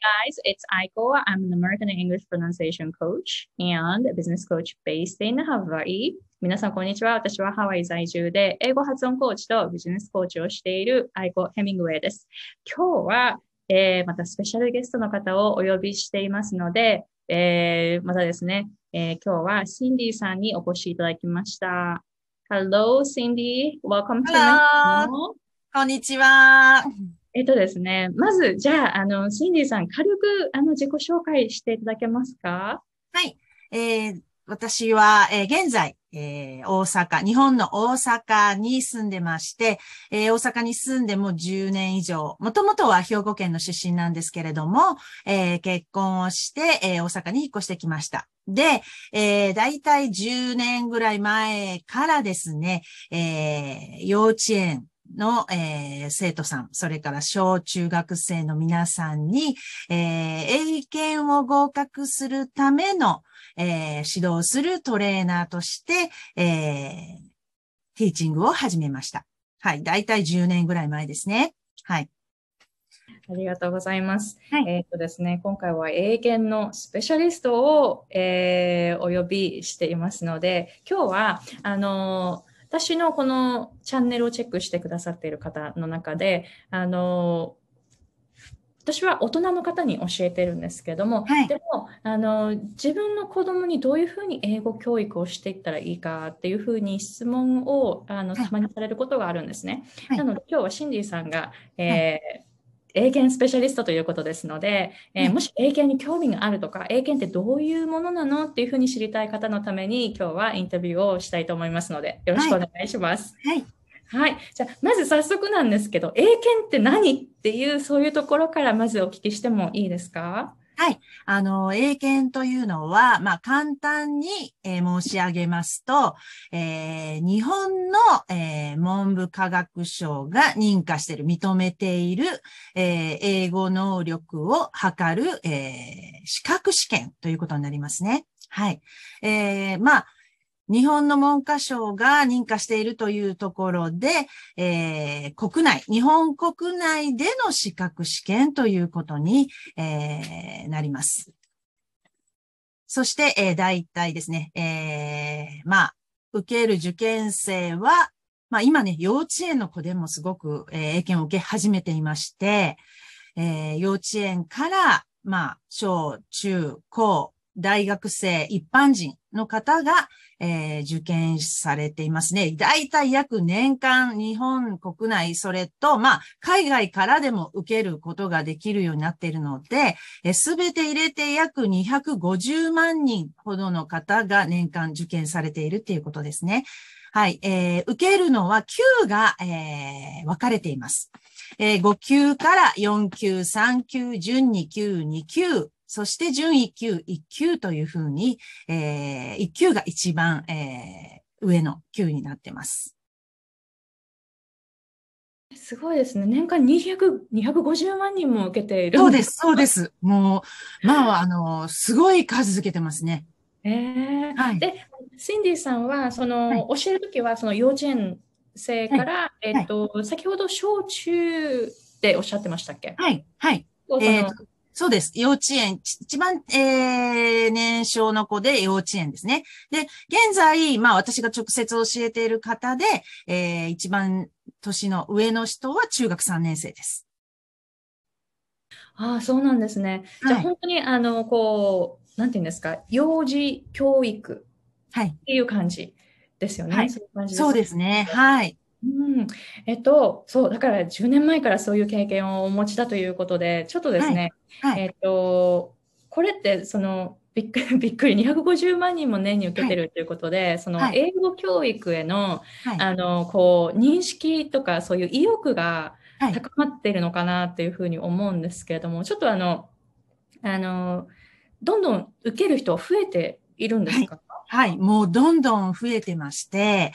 guys, it's Aiko. I'm an American English pronunciation coach and a business coach based in Hawaii. 皆さん、こんにちは。私はハワイ在住で、英語発音コーチとビジネスコーチをしているアイコ・ヘミングウェイです。今日は、えー、またスペシャルゲストの方をお呼びしていますので、えー、またですね、えー、今日はシンディさんにお越しいただきました。Hello, Cindy. Welcome to my channel. こんにちは。えっとですね、まず、じゃあ、あの、シンディさん、軽く、あの、自己紹介していただけますか？はい。えー、私は、えー、現在、えー、大阪、日本の大阪に住んでまして、えー、大阪に住んでも10年以上、もともとは兵庫県の出身なんですけれども、えー、結婚をして、え大阪に引っ越してきました。で、えー、だいたい10年ぐらい前からですね、え幼稚園、の、えー、生徒さん、それから小中学生の皆さんに、えー、英検を合格するための、えー、指導するトレーナーとして、えー、ティーチングを始めました。はい。だいたい10年ぐらい前ですね。はい。ありがとうございます。はい、えっ、とですね、今回は英検のスペシャリストを、えー、お呼びしていますので、今日は、あの私のこのチャンネルをチェックしてくださっている方の中で、あの、私は大人の方に教えてるんですけども、はい、でもあの自分の子供にどういうふうに英語教育をしていったらいいかっていうふうに質問をあのたまにされることがあるんですね。はい、なので今日はシンディさんが、えー英検スペシャリストということですので、えー、もし英検に興味があるとか、英検ってどういうものなのっていうふうに知りたい方のために、今日はインタビューをしたいと思いますので、よろしくお願いします。はい。はい。じゃあ、まず早速なんですけど、英検って何っていう、そういうところからまずお聞きしてもいいですか？はい。あの、英検というのは、まあ、簡単に、えー、申し上げますと、えー、日本の、えー、文部科学省が認可している、認めている、え英語能力を測る、え資格試験ということになりますね。はい。えまあ、日本の文科省が認可しているというところで、えー、国内、日本国内での資格試験ということに、えー、なります。そして、えー、大体ですね、えー、まあ、受ける受験生は、まあ今ね、幼稚園の子でもすごく、えー、英検を受け始めていまして、えー、幼稚園から、まあ、小、中、高、大学生、一般人の方が、えー、受験されていますね。だいたい約年間日本国内、それと、まあ、海外からでも受けることができるようになっているので、すべて入れて約250万人ほどの方が年間受験されているっていうことですね。はい。えー、受けるのは級が、えー、分かれています。えー、5級から4級、3級、準2級、2級、そして準1級、1級というふうに、えー、1級が一番、えー、上の級になってます。すごいですね。年間200、250万人も受けている。そうです、そうです。もう、まあ、あの、すごい数付けてますね。ええー、はい。で、シンディさんは、その、はい、教えるときは、その幼稚園生から、はい、えっ、と、はい、先ほど小中っておっしゃってましたっけ？はい、はい。えー、そうです。幼稚園、一番、えー、年少の子で幼稚園ですね。で、現在、まあ私が直接教えている方で、えー、一番年の上の人は中学3年生です。ああ、そうなんですね。じゃあ、本当に、あの、こう、なんていうんですか、幼児教育っていう感じですよね。はい、そういうそうですね。はい。うん、えっと、そう、だから10年前からそういう経験をお持ちだということで、ちょっとですね、はい。はい、えっと、これって、その、びっくり、びっくり、250万人も年に受けてるということで、はい、その、英語教育への、あの、こう、認識とか、そういう意欲が高まっているのかなっていうふうに思うんですけれども、ちょっとあの、あの、どんどん受ける人は増えているんですか、はい、もうどんどん増えてまして、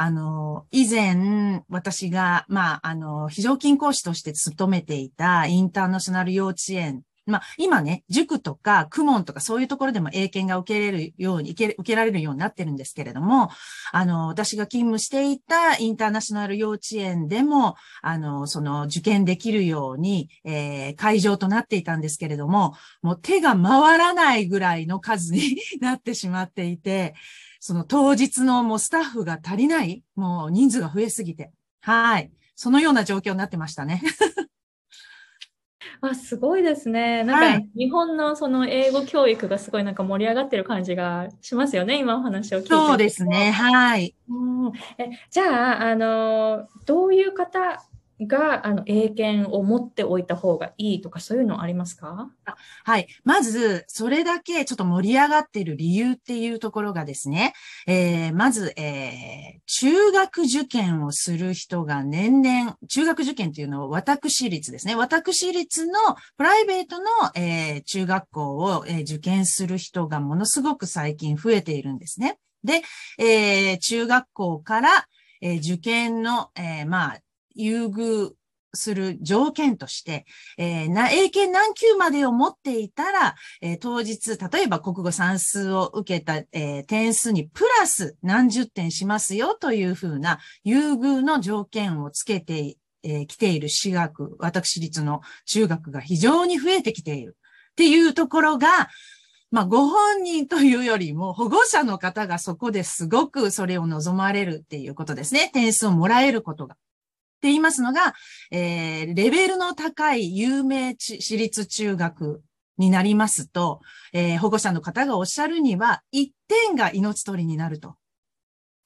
あの、以前、私が、まあ、あの、非常勤講師として勤めていたインターナショナル幼稚園まあ、今ね、塾とか、クモンとかそういうところでも英検が受けれるように、受けられるようになってるんですけれども、あの、私が勤務していたインターナショナル幼稚園でも、あの、その受験できるように、えー、会場となっていたんですけれども、もう手が回らないぐらいの数に なってしまっていて、その当日のもうスタッフが足りない、もう人数が増えすぎて、はい。そのような状況になってましたね。あ、すごいですね。なんか、日本のその英語教育がすごいなんか盛り上がってる感じがしますよね、今お話を聞いて。そうですね、はい。うん、えじゃあ、あの、どういう方が、あの、英検を持っておいた方がいいとか、そういうのありますか？はい。まず、それだけちょっと盛り上がっている理由っていうところがですね、えー、まず、えー、中学受験をする人が年々、中学受験っていうのを私立ですね。私立のプライベートの、えー、中学校を、えー、受験する人がものすごく最近増えているんですね。で、えー、中学校から、えー、受験の、えー、まあ、優遇する条件として、えー、な、英検何級までを持っていたら、えー、当日、例えば国語算数を受けた、えー、点数にプラス何十点しますよというふうな優遇の条件をつけてえー、来ている私学、私立の中学が非常に増えてきているっていうところが、まあ、ご本人というよりも保護者の方がそこですごくそれを望まれるっていうことですね。点数をもらえることが。って言いますのが、えー、レベルの高い有名私立中学になりますと、えー、保護者の方がおっしゃるには、一点が命取りになると。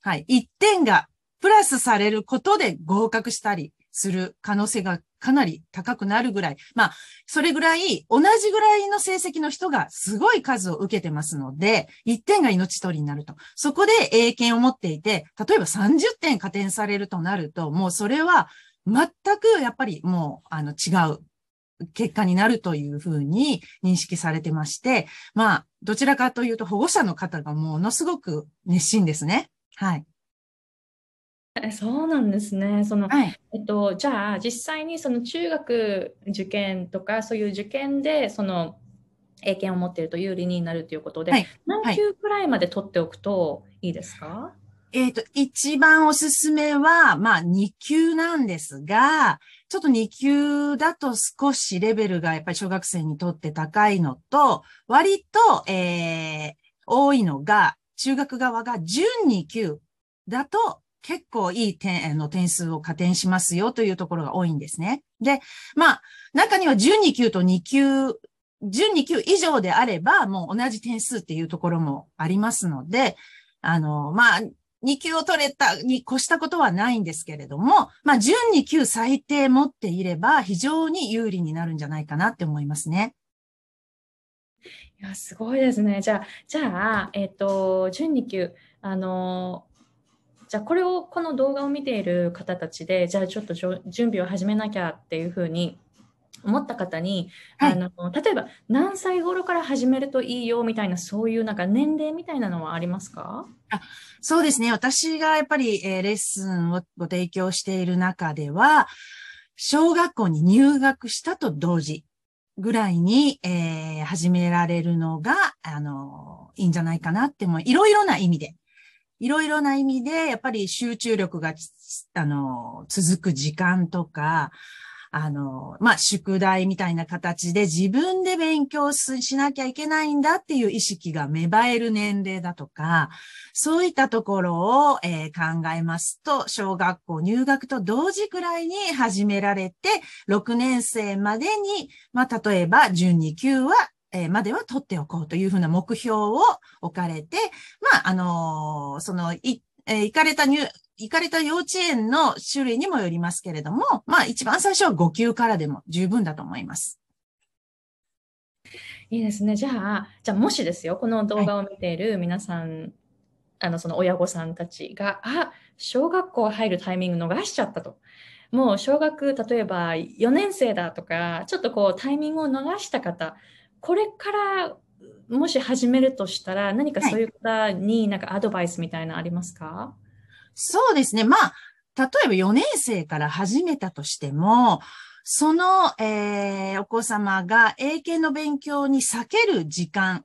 はい。1点がプラスされることで合格したりする可能性がかなり高くなるぐらい、まあ、それぐらい、同じぐらいの成績の人がすごい数を受けてますので、1点が命取りになると。そこで英検を持っていて、例えば30点加点されるとなると、もうそれは全くやっぱりもう、あの、違う結果になるというふうに認識されてまして、まあ、どちらかというと保護者の方がものすごく熱心ですね。はい。え、そうなんですね。その、はい。えっと、じゃあ、実際にその中学受験とか、そういう受験で、その、英検を持っていると有利になるということで、はい。何級くらいまで取っておくといいですか？えっ、と、一番おすすめは、まあ、2級なんですが、ちょっと2級だと少しレベルがやっぱり小学生にとって高いのと、割と、えー、多いのが、中学側が準2級だと結構いい点の点数を加点しますよというところが多いんですね。で、まあ、中には12級と2級、12級以上であれば、もう同じ点数っていうところもありますので、あの、まあ、2級を取れたに越したことはないんですけれども、まあ、12級最低持っていれば非常に有利になるんじゃないかなって思いますね。いや、すごいですね。じゃあ、じゃあ、えっ、ー、と、12級、あの、じゃあこれをこの動画を見ている方たちでじゃあちょっと準備を始めなきゃっていうふうに思った方に、はい、あの例えば何歳頃から始めるといいよみたいなそういうなんか年齢みたいなのはありますか？あそうですね。私がやっぱり、えー、レッスンをご提供している中では小学校に入学したと同時ぐらいに、えー、始められるのが、あの、いいんじゃないかなっても、いろいろな意味でいろいろな意味で、やっぱり集中力が、あの、続く時間とか、あの、まあ、宿題みたいな形で自分で勉強しなきゃいけないんだっていう意識が芽生える年齢だとか、そういったところを、えー、考えますと、小学校入学と同時くらいに始められて、6年生までに、まあ、例えば12級はえまでは取っておこうというふうな目標を置かれて、まあ、あのー、その、い、えー、行かれた入、行かれた幼稚園の種類にもよりますけれども、まあ、一番最初は5級からでも十分だと思います。いいですね。じゃあ、じゃあもしですよ、この動画を見ている皆さん、はい、あの、その親御さんたちが、あ、小学校入るタイミング逃しちゃったと。もう小学、例えば4年生だとか、ちょっとこうタイミングを逃した方、これからもし始めるとしたら、何かそういう方になんかアドバイスみたいなのありますか、はい、そうですね。まあ、例えば4年生から始めたとしても、その、えー、お子様が英検の勉強に避ける時間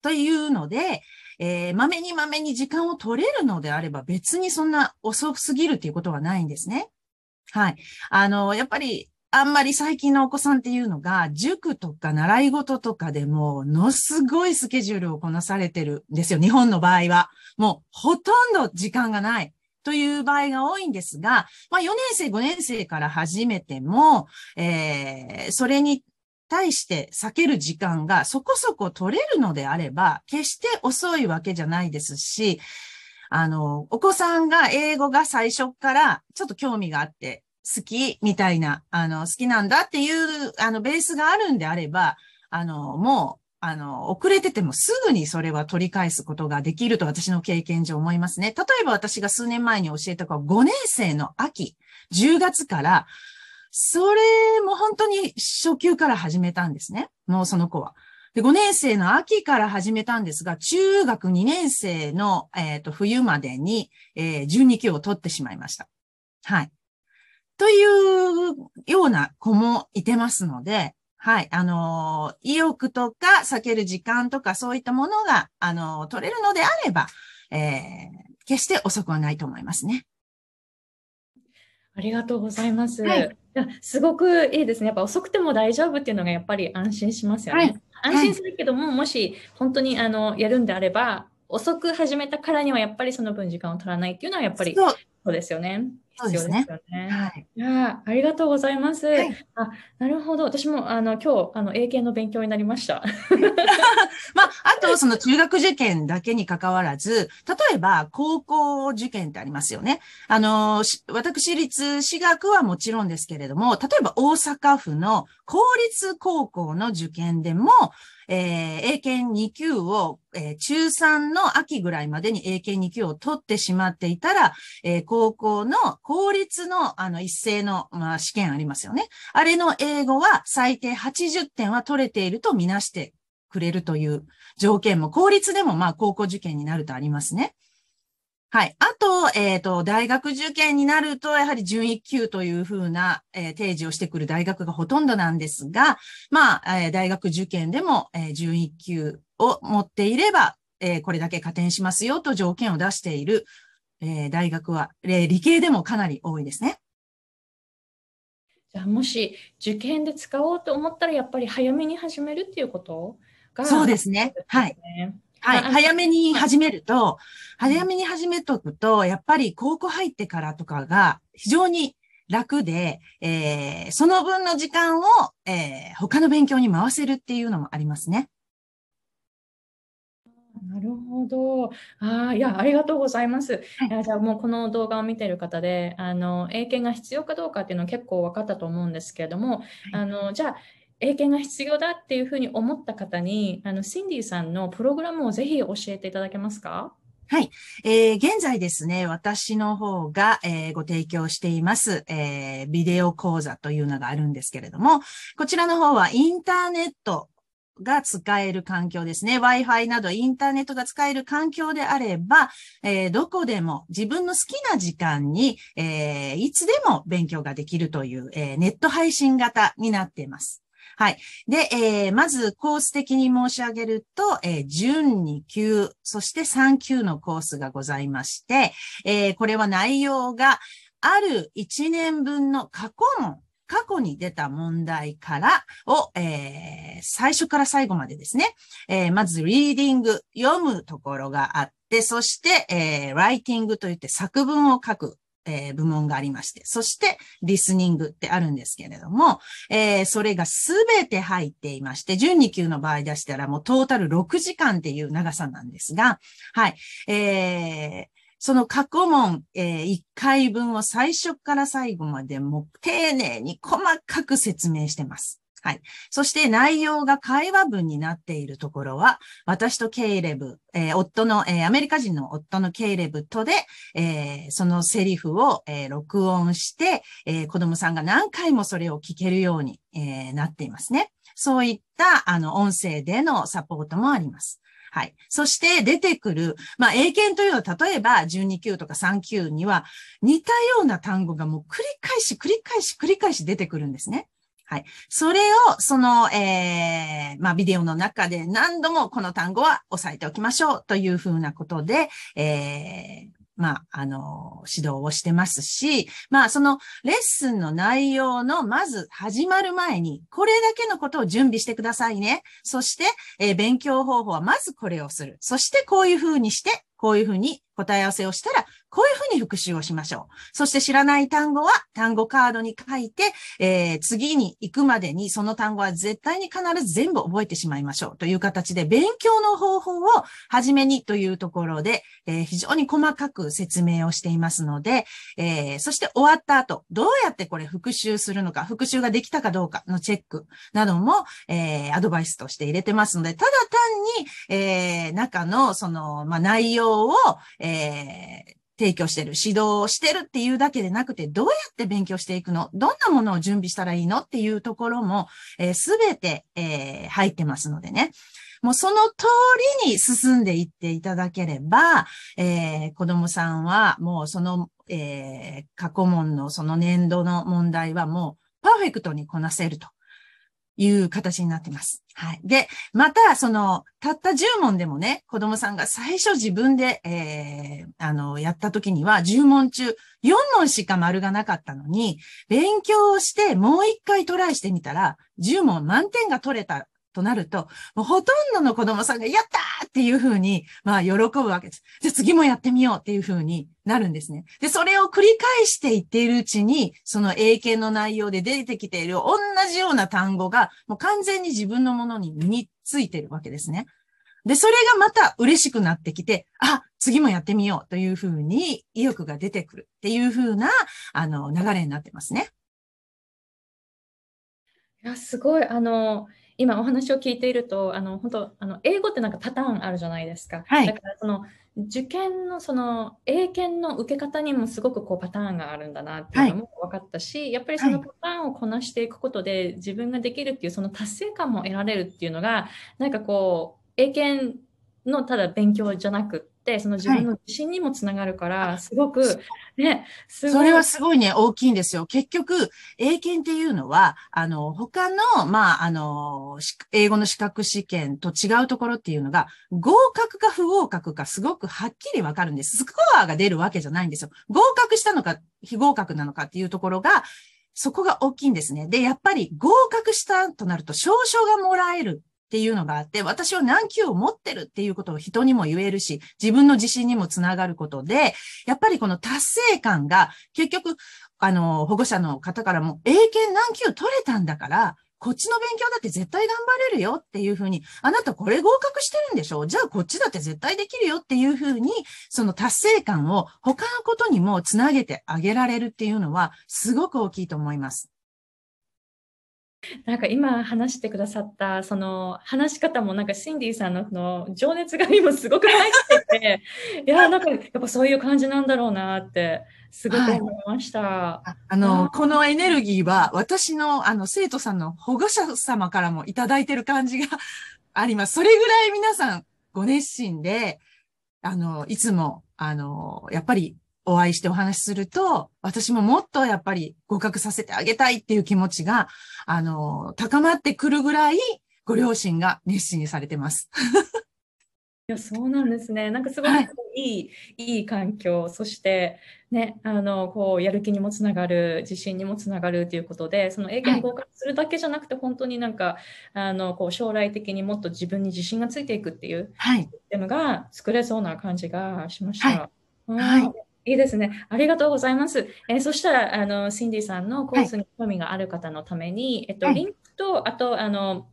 というので、えー、まめにまめに時間を取れるのであれば別にそんな遅すぎるっていうことはないんですね。はい。あの、やっぱり、あんまり最近のお子さんっていうのが、塾とか習い事とかでも、のすごいスケジュールをこなされてるんですよ。日本の場合は。もう、ほとんど時間がない。という場合が多いんですが、まあ4年生、5年生から始めても、えー、それに対して避ける時間がそこそこ取れるのであれば、決して遅いわけじゃないですし、あの、お子さんが英語が最初からちょっと興味があって好きみたいな、あの、好きなんだっていう、あの、ベースがあるんであれば、あの、もう、あの、遅れててもすぐにそれは取り返すことができると私の経験上思いますね。例えば私が数年前に教えた子は5年生の秋、10月から、それも本当に初級から始めたんですね。もうその子は。で、5年生の秋から始めたんですが、中学2年生の、えーと、冬までに、えー、12級を取ってしまいました。はい。というような子もいてますので、はい。あのー、意欲とか避ける時間とかそういったものが、あのー、取れるのであれば、えー、決して遅くはないと思いますね。ありがとうございます。はい、すごくいいですね。やっぱ遅くても大丈夫っていうのがやっぱり安心しますよね。はい、安心するけども、はい、もし本当にあのやるんであれば、遅く始めたからにはやっぱりその分時間を取らないっていうのはやっぱりそうですよね。そうですね。はい。いやありがとうございます。はい、あ、なるほど。私もあの今日あの英検の勉強になりました。まあ、あとその中学受験だけに関わらず、例えば高校受験ってありますよね。あの、私立私学はもちろんですけれども、例えば大阪府の公立高校の受験でも、えー、英検2級を、えー、中3の秋ぐらいまでに英検2級を取ってしまっていたら、えー、高校の公立のあの一斉の、まあ、試験ありますよね。あれの英語は最低80点は取れているとみなしてくれるという条件も、公立でもまあ高校受験になるとありますね。はい。あと、えっ、ー、と、大学受験になると、やはり準1級というふうな、えー、提示をしてくる大学がほとんどなんですが、まあ、えー、大学受験でも、えー、準1級を持っていれば、えー、これだけ加点しますよと条件を出している、えー、大学は、えー、理系でもかなり多いですね。じゃあ、もし受験で使おうと思ったら、やっぱり早めに始めるっていうことが、そうですね。はい。はい。早めに始めると、早めに始めとくと、やっぱり高校入ってからとかが非常に楽で、えー、その分の時間を、えー、他の勉強に回せるっていうのもありますね。なるほど。ああ、いや、ありがとうございます。はい、いやじゃあもうこの動画を見ている方で、あの、英検が必要かどうかっていうのは結構分かったと思うんですけれども、はい、あの、じゃあ、英検が必要だっていうふうに思った方に、あの、シンディさんのプログラムをぜひ教えていただけますか？はい。えー、現在ですね、私の方が、えー、ご提供しています、えー、ビデオ講座というのがあるんですけれども、こちらの方はインターネットが使える環境ですね。Wi-Fi などインターネットが使える環境であれば、えー、どこでも自分の好きな時間に、えー、いつでも勉強ができるという、えー、ネット配信型になっています。はい。で、えー、まずコース的に申し上げると、えー、準2級、そして3級のコースがございまして、えー、これは内容がある1年分の過去問、過去に出た問題からを、えー、最初から最後までですね、えー、まずリーディング、読むところがあって、そして、えー、ライティングといって作文を書くえー、部門がありまして、そして、リスニングってあるんですけれども、えー、それがすべて入っていまして、12級の場合出したらもうトータル6時間っていう長さなんですが、はい、えー、その過去問、えー、1回分を最初から最後までも丁寧に細かく説明してます。はい。そして内容が会話文になっているところは、私とケイレブ、えー、夫の、えー、アメリカ人の夫のケイレブとで、えー、そのセリフを、え録音して、え子供さんが何回もそれを聞けるように、えなっていますね。そういった、あの、音声でのサポートもあります。はい。そして出てくる、まあ、英検というのは、例えば12級とか3級には似たような単語がもう繰り返し繰り返し繰り返し出てくるんですね。はい。それを、その、えー、まあ、ビデオの中で何度もこの単語は押さえておきましょうというふうなことで、えー、まあ、あの、指導をしてますし、まあ、そのレッスンの内容の、まず始まる前に、これだけのことを準備してくださいね。そして、えー、勉強方法はまずこれをする。そして、こういうふうにして、こういうふうに答え合わせをしたら、こういうふうに復習をしましょう。そして知らない単語は単語カードに書いて、えー、次に行くまでにその単語は絶対に必ず全部覚えてしまいましょうという形で勉強の方法を初めにというところで、えー、非常に細かく説明をしていますので、えー、そして終わった後、どうやってこれ復習するのか、復習ができたかどうかのチェックなども、え、アドバイスとして入れてますので、ただ単に、えー、中のその、まあ、内容を、えー、提供してる、指導をしてるっていうだけでなくて、どうやって勉強していくの？どんなものを準備したらいいの？っていうところも、す、べ、て、えー、入ってますのでね。もうその通りに進んでいっていただければ、えー、子供さんはもうその、えー、過去問のその年度の問題はもうパーフェクトにこなせると。いう形になってます。はい。で、また、その、たった10問でもね、子供さんが最初自分で、えー、あの、やった時には、10問中、4問しか丸がなかったのに、勉強をしてもう一回トライしてみたら、10問満点が取れたとなると、もうほとんどの子供さんがやったっていうふうに、まあ喜ぶわけです。じゃあ次もやってみようっていうふうになるんですね。で、それを繰り返していっているうちに、その英検の内容で出てきている同じような単語が、もう完全に自分のものに身についてるわけですね。で、それがまた嬉しくなってきて、あ、次もやってみようというふうに意欲が出てくるっていうふうな、あの、流れになってますね。いや、すごい、あの、今お話を聞いていると、あの本当あの英語ってなんかパターンあるじゃないですか。はい、だからその受験のその英検の受け方にもすごくこうパターンがあるんだなっていうのも分かったし、はい、やっぱりそのパターンをこなしていくことで自分ができるっていうその達成感も得られるっていうのがなんかこう英検のただ勉強じゃなくってその自分の自信にもつながるから、はい、すごくねすごい。それはすごいね大きいんですよ。結局英検っていうのはあの他のまああの英語の資格試験と違うところっていうのが合格か不合格かすごくはっきりわかるんです。スコアが出るわけじゃないんですよ。合格したのか非合格なのかっていうところがそこが大きいんですね。で、やっぱり合格したとなると証書がもらえるっていうのがあって、私は何級を持ってるっていうことを人にも言えるし、自分の自信にもつながることで、やっぱりこの達成感が結局、あの、保護者の方からも、英検何級取れたんだから、こっちの勉強だって絶対頑張れるよっていうふうに、あなたこれ合格してるんでしょじゃあこっちだって絶対できるよっていうふうに、その達成感を他のことにもつなげてあげられるっていうのは、すごく大きいと思います。なんか今話してくださったその話し方もなんかシンディさんのの情熱が今すごく入ってて いやなんかやっぱそういう感じなんだろうなってすごく思いました。はい、あのこのエネルギーは私のあの生徒さんの保護者様からもいただいてる感じが あります。それぐらい皆さんご熱心であのいつもあのやっぱりお会いしてお話しすると、私ももっとやっぱり合格させてあげたいっていう気持ちが、あの、高まってくるぐらい、ご両親が熱心にされてます。いや、そうなんですね。なんかすごいいい、はい、いい環境、そしてね、あの、こう、やる気にもつながる、自信にもつながるということで、その英検合格するだけじゃなくて、はい、本当になんか、あの、こう、将来的にもっと自分に自信がついていくっていう、はい、システムが作れそうな感じがしました。はい。はいいいですね。ありがとうございます。えー、そしたら、あの、シンディさんのコースに興味がある方のために、はい、えっと、リンクと、あと、あの、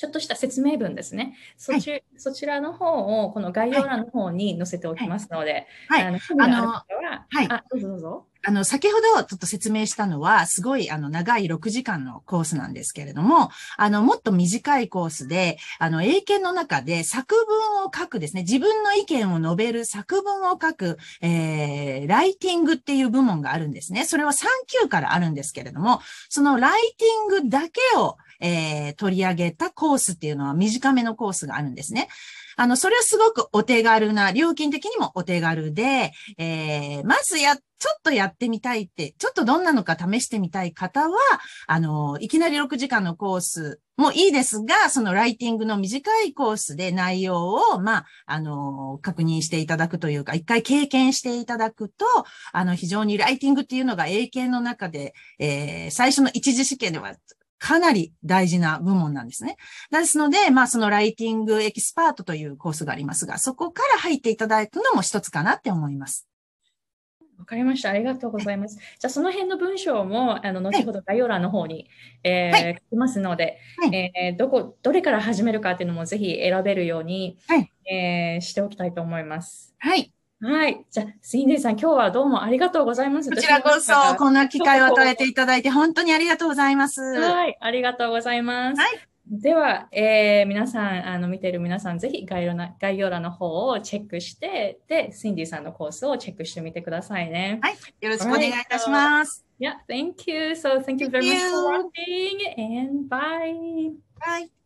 ちょっとした説明文ですね。そちはい、そちらの方を、この概要欄の方に載せておきますので、はい。あの、興味がある方は、はい。あ、どうぞどうぞ。あの、先ほどちょっと説明したのは、すごい、あの、長い6時間のコースなんですけれども、あの、もっと短いコースで、あの、英検の中で作文を書くですね、自分の意見を述べる作文を書く、えー、ライティングっていう部門があるんですね。それは3級からあるんですけれども、そのライティングだけを、えー、取り上げたコースっていうのは短めのコースがあるんですね。あの、それはすごくお手軽な、料金的にもお手軽で、えー、まずや、ちょっとやってみたいって、ちょっとどんなのか試してみたい方は、あの、いきなり6時間のコースもいいですが、そのライティングの短いコースで内容を、まあ、あの、確認していただくというか、一回経験していただくと、あの、非常にライティングっていうのが英検の中で、えー、最初の一次試験ではかなり大事な部門なんですね。ですので、まあそのライティングエキスパートというコースがありますが、そこから入っていただくのも一つかなって思います。わかりました。ありがとうございます。じゃあ、その辺の文章も、あの、後ほど概要欄の方に、えー、はい、書きますので、はい、えー、どこ、どれから始めるかっていうのもぜひ選べるように、はい、えー、しておきたいと思います。はい。はい。じゃあ、スインデーさん、今日はどうもありがとうございます。こちらこそ、こんな機会を与えていただいて、本当にありがとうございます。はい。ありがとうございます。はい。では、えー、皆さん、あの、見ている皆さん、ぜひ概要欄概要欄の方をチェックして、で、シンディさんのコースをチェックしてみてくださいね。はい。よろしくお願いいたします。Yeah, thank you. So, thank you very much for watching and bye. Bye.